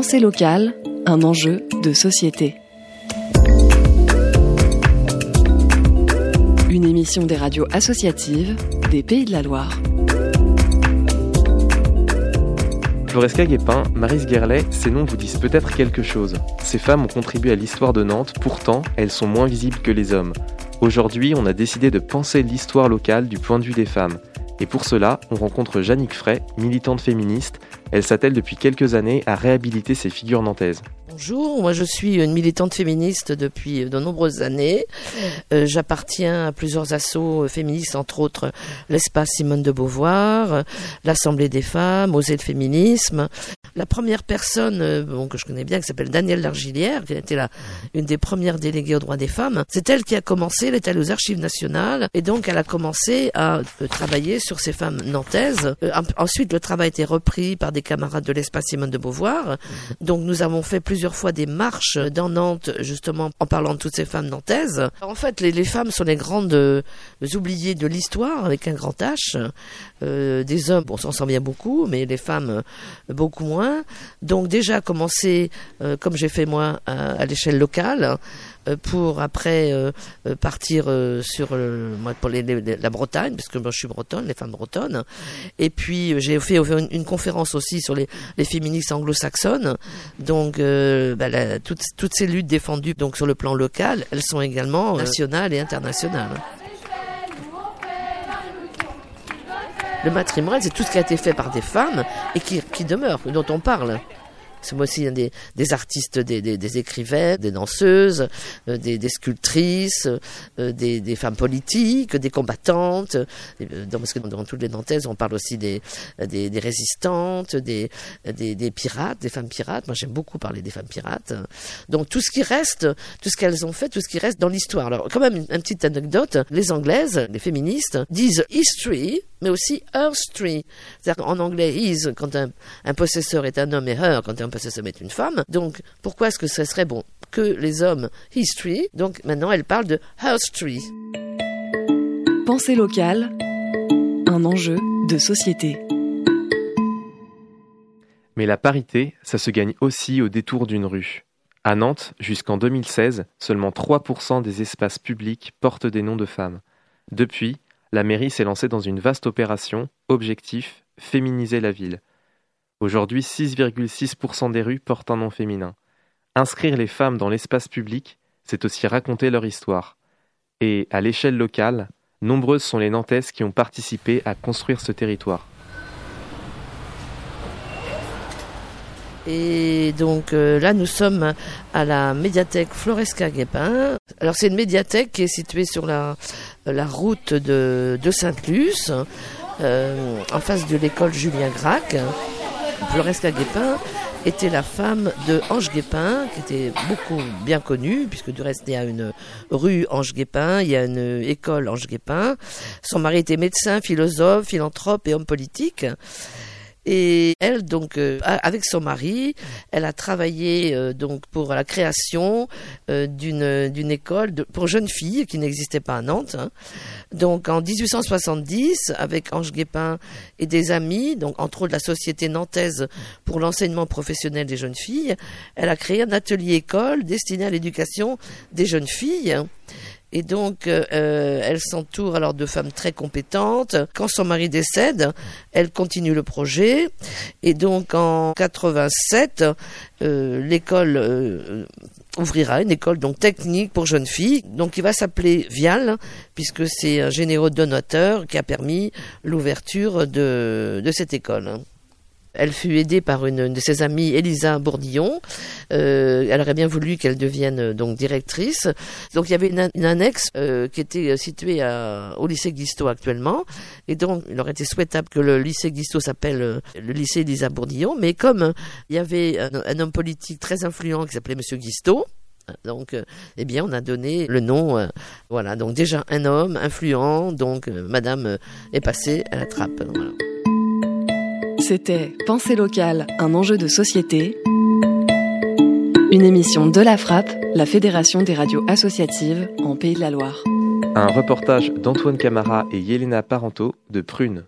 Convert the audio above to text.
Pensée locale, un enjeu de société. Une émission des radios associatives des Pays de la Loire. Floresca Guépin, Marise Guerlet, ces noms vous disent peut-être quelque chose. Ces femmes ont contribué à l'histoire de Nantes, pourtant, elles sont moins visibles que les hommes. Aujourd'hui, on a décidé de penser l'histoire locale du point de vue des femmes. Et pour cela, on rencontre Jannick Frey, militante féministe. Elle s'attelle depuis quelques années à réhabiliter ces figures nantaises. Bonjour, moi je suis une militante féministe depuis de nombreuses années. Euh, j'appartiens à plusieurs assauts féministes, entre autres l'espace Simone de Beauvoir, l'Assemblée des femmes, Oser le féminisme. La première personne euh, bon, que je connais bien, qui s'appelle Danielle Largilière, qui a été la, une des premières déléguées aux droits des femmes, c'est elle qui a commencé, elle est allée aux archives nationales, et donc elle a commencé à euh, travailler sur ces femmes nantaises. ensuite, le travail a été repris par des camarades de l'espace Simone de Beauvoir. Donc nous avons fait plusieurs fois des marches dans Nantes, justement, en parlant de toutes ces femmes nantaises. En fait, les, femmes sont les grandes euh, oubliées de l'histoire, avec un grand H. Euh, des hommes, bon, on s'en souvient beaucoup, mais les femmes, euh, beaucoup moins. Donc déjà, commencer, comme j'ai fait moi, à l'échelle locale, euh, pour après euh, euh, partir sur pour la Bretagne, parce que moi je suis bretonne, les femmes bretonnes. Et puis j'ai fait une, conférence aussi sur les, féministes anglo-saxonnes. Donc bah, toutes, toutes, ces luttes défendues donc sur le plan local, elles sont également nationales et internationales. Le matrimoine, c'est tout ce qui a été fait par des femmes et qui, qui demeure, dont on parle. C'est moi aussi des, des artistes, des, des, des, écrivains, des danseuses, euh, des, sculptrices, euh, des, femmes politiques, des combattantes. Euh, dans, parce que dans, toutes les Nantaises, on parle aussi des, des, des résistantes, des, pirates, des femmes pirates. Moi, j'aime beaucoup parler des femmes pirates. Donc tout ce qui reste, tout ce qu'elles ont fait, tout ce qui reste dans l'histoire. Alors quand même une petite anecdote. Les Anglaises, les féministes, disent history mais aussi Street. C'est-à-dire qu'en anglais, is, quand un, un, possesseur est un homme, et her, quand un possesseur est une femme. Donc, pourquoi est-ce que ce serait bon que les hommes history Donc, maintenant, elle parle de Street. Pensée locale, un enjeu de société. Mais la parité, ça se gagne aussi au détour d'une rue. À Nantes, jusqu'en 2016, seulement 3% des espaces publics portent des noms de femmes. Depuis, la mairie s'est lancée dans une vaste opération, objectif, féminiser la ville. Aujourd'hui, 6,6% des rues portent un nom féminin. Inscrire les femmes dans l'espace public, c'est aussi raconter leur histoire. Et, à l'échelle locale, nombreuses sont les Nantaises qui ont participé à construire ce territoire. Et donc euh, là, nous sommes à la médiathèque Floresca Guépin. Alors c'est une médiathèque qui est située sur la, la route de, de Sainte-Luce, euh, en face de l'école Julien Gracq. Floresca Guépin était la femme de Ange Guépin, qui était beaucoup bien connue, puisque du reste il y a une rue Ange Guépin, il y a une école Ange Guépin. Son mari était médecin, philosophe, philanthrope et homme politique. Et elle, donc, euh, avec son mari, elle a travaillé euh, donc pour la création euh, d'une école pour jeunes filles qui n'existait pas à Nantes. Hein. Donc, en 1870, avec Ange Guépin et des amis, donc entre autres la Société nantaise pour l'enseignement professionnel des jeunes filles, elle a créé un atelier école destiné à l'éducation des jeunes filles. Et donc, euh, euh, elle s'entoure alors de femmes très compétentes. Quand son mari décède, elle continue le projet. Et donc, en 87, euh, l'école ouvrira une école donc technique pour jeunes filles. Donc, il va s'appeler Vial, puisque c'est un généreux donateur qui a permis l'ouverture de cette école. Elle fut aidée par une, de ses amies, Elisa Bourdillon. Euh, elle aurait bien voulu qu'elle devienne euh, donc directrice. Donc il y avait une, annexe euh, qui était située au lycée Guisto actuellement. Et donc il aurait été souhaitable que le lycée Guisto s'appelle le lycée Elisa Bourdillon. Mais comme il y avait un, homme politique très influent qui s'appelait Monsieur Guisto, donc, eh bien, on a donné le nom. voilà, donc déjà un homme influent. Donc, Madame est passée à la trappe. Voilà. C'était Pensée locale, un enjeu de société. Une émission de la Frappe, la Fédération des radios associatives en Pays de la Loire. Un reportage d'Antoine Camara et Yelena Parento de Prune.